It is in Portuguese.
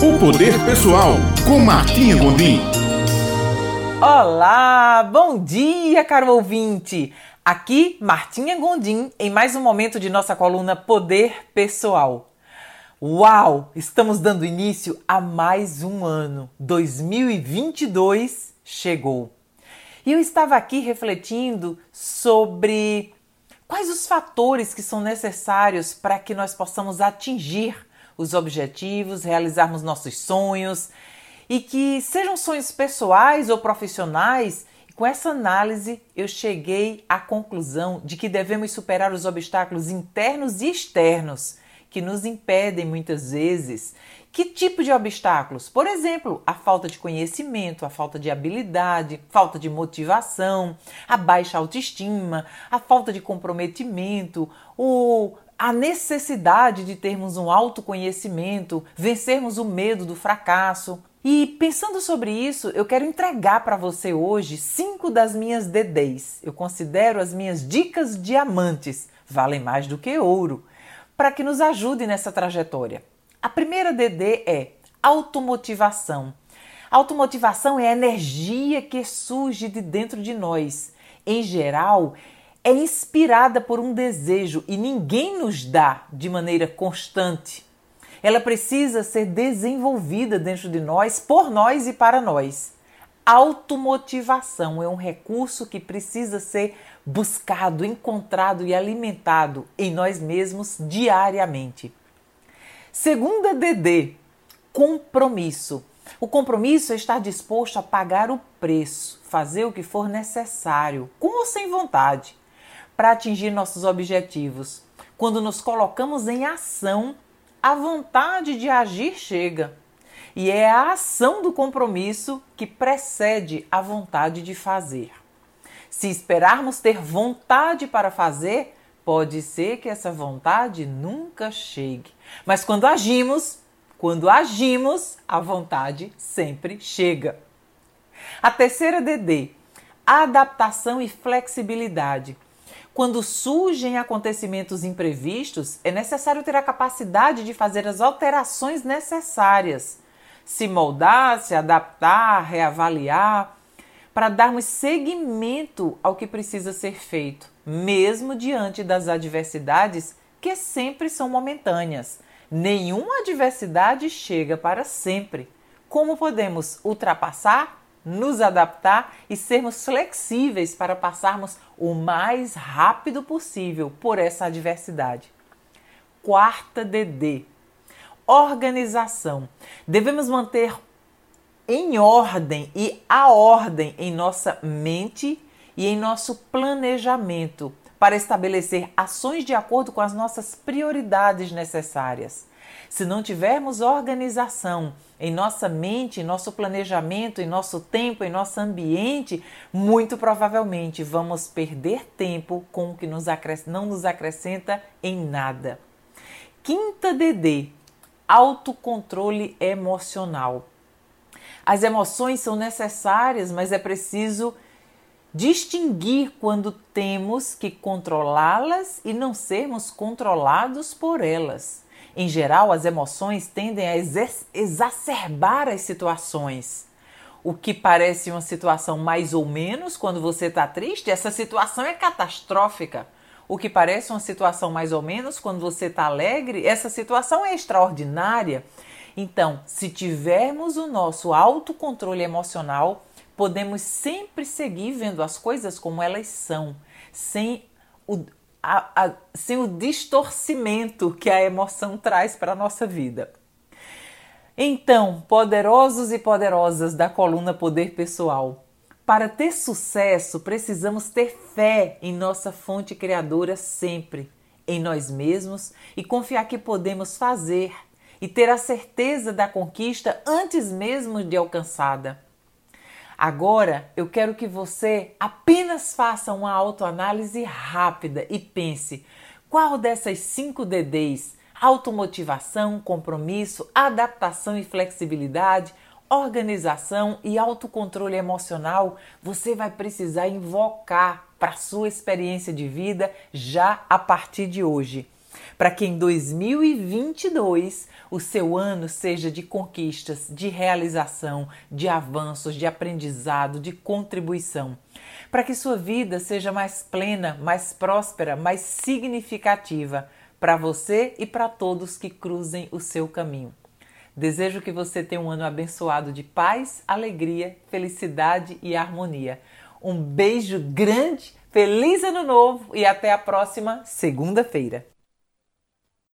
O Poder Pessoal, com Martinha Gondim. Olá, bom dia, caro ouvinte. Aqui, Martinha Gondim, em mais um momento de nossa coluna Poder Pessoal. Uau! Estamos dando início a mais um ano. 2022 chegou. E eu estava aqui refletindo sobre quais os fatores que são necessários para que nós possamos atingir os objetivos, realizarmos nossos sonhos e que sejam sonhos pessoais ou profissionais com essa análise, eu cheguei à conclusão de que devemos superar os obstáculos internos e externos que nos impedem muitas vezes. Que tipo de obstáculos? Por exemplo, a falta de conhecimento, a falta de habilidade, falta de motivação, a baixa autoestima, a falta de comprometimento, ou a necessidade de termos um autoconhecimento, vencermos o medo do fracasso, e pensando sobre isso, eu quero entregar para você hoje cinco das minhas DDs. Eu considero as minhas dicas diamantes, valem mais do que ouro, para que nos ajude nessa trajetória. A primeira DD é automotivação. Automotivação é a energia que surge de dentro de nós. Em geral, é inspirada por um desejo e ninguém nos dá de maneira constante ela precisa ser desenvolvida dentro de nós, por nós e para nós. Automotivação é um recurso que precisa ser buscado, encontrado e alimentado em nós mesmos diariamente. Segunda DD, compromisso. O compromisso é estar disposto a pagar o preço, fazer o que for necessário, com ou sem vontade, para atingir nossos objetivos. Quando nos colocamos em ação a vontade de agir chega. E é a ação do compromisso que precede a vontade de fazer. Se esperarmos ter vontade para fazer, pode ser que essa vontade nunca chegue. Mas quando agimos, quando agimos, a vontade sempre chega. A terceira DD, adaptação e flexibilidade. Quando surgem acontecimentos imprevistos, é necessário ter a capacidade de fazer as alterações necessárias, se moldar, se adaptar, reavaliar, para darmos seguimento ao que precisa ser feito, mesmo diante das adversidades que sempre são momentâneas. Nenhuma adversidade chega para sempre. Como podemos ultrapassar? Nos adaptar e sermos flexíveis para passarmos o mais rápido possível por essa adversidade. Quarta DD. Organização. Devemos manter em ordem e a ordem em nossa mente e em nosso planejamento para estabelecer ações de acordo com as nossas prioridades necessárias. Se não tivermos organização em nossa mente, em nosso planejamento, em nosso tempo, em nosso ambiente, muito provavelmente vamos perder tempo com o que nos não nos acrescenta em nada. Quinta DD, autocontrole emocional. As emoções são necessárias, mas é preciso distinguir quando temos que controlá-las e não sermos controlados por elas. Em geral, as emoções tendem a exacerbar as situações. O que parece uma situação mais ou menos quando você está triste, essa situação é catastrófica. O que parece uma situação mais ou menos quando você está alegre, essa situação é extraordinária. Então, se tivermos o nosso autocontrole emocional, podemos sempre seguir vendo as coisas como elas são, sem o, a, a, sem o distorcimento que a emoção traz para a nossa vida. Então, poderosos e poderosas da coluna Poder Pessoal, para ter sucesso precisamos ter fé em nossa fonte criadora sempre, em nós mesmos e confiar que podemos fazer e ter a certeza da conquista antes mesmo de alcançada. Agora eu quero que você apenas faça uma autoanálise rápida e pense qual dessas cinco DDs automotivação, compromisso, adaptação e flexibilidade, organização e autocontrole emocional você vai precisar invocar para sua experiência de vida já a partir de hoje. Para que em 2022 o seu ano seja de conquistas, de realização, de avanços, de aprendizado, de contribuição. Para que sua vida seja mais plena, mais próspera, mais significativa para você e para todos que cruzem o seu caminho. Desejo que você tenha um ano abençoado de paz, alegria, felicidade e harmonia. Um beijo grande, feliz ano novo e até a próxima segunda-feira.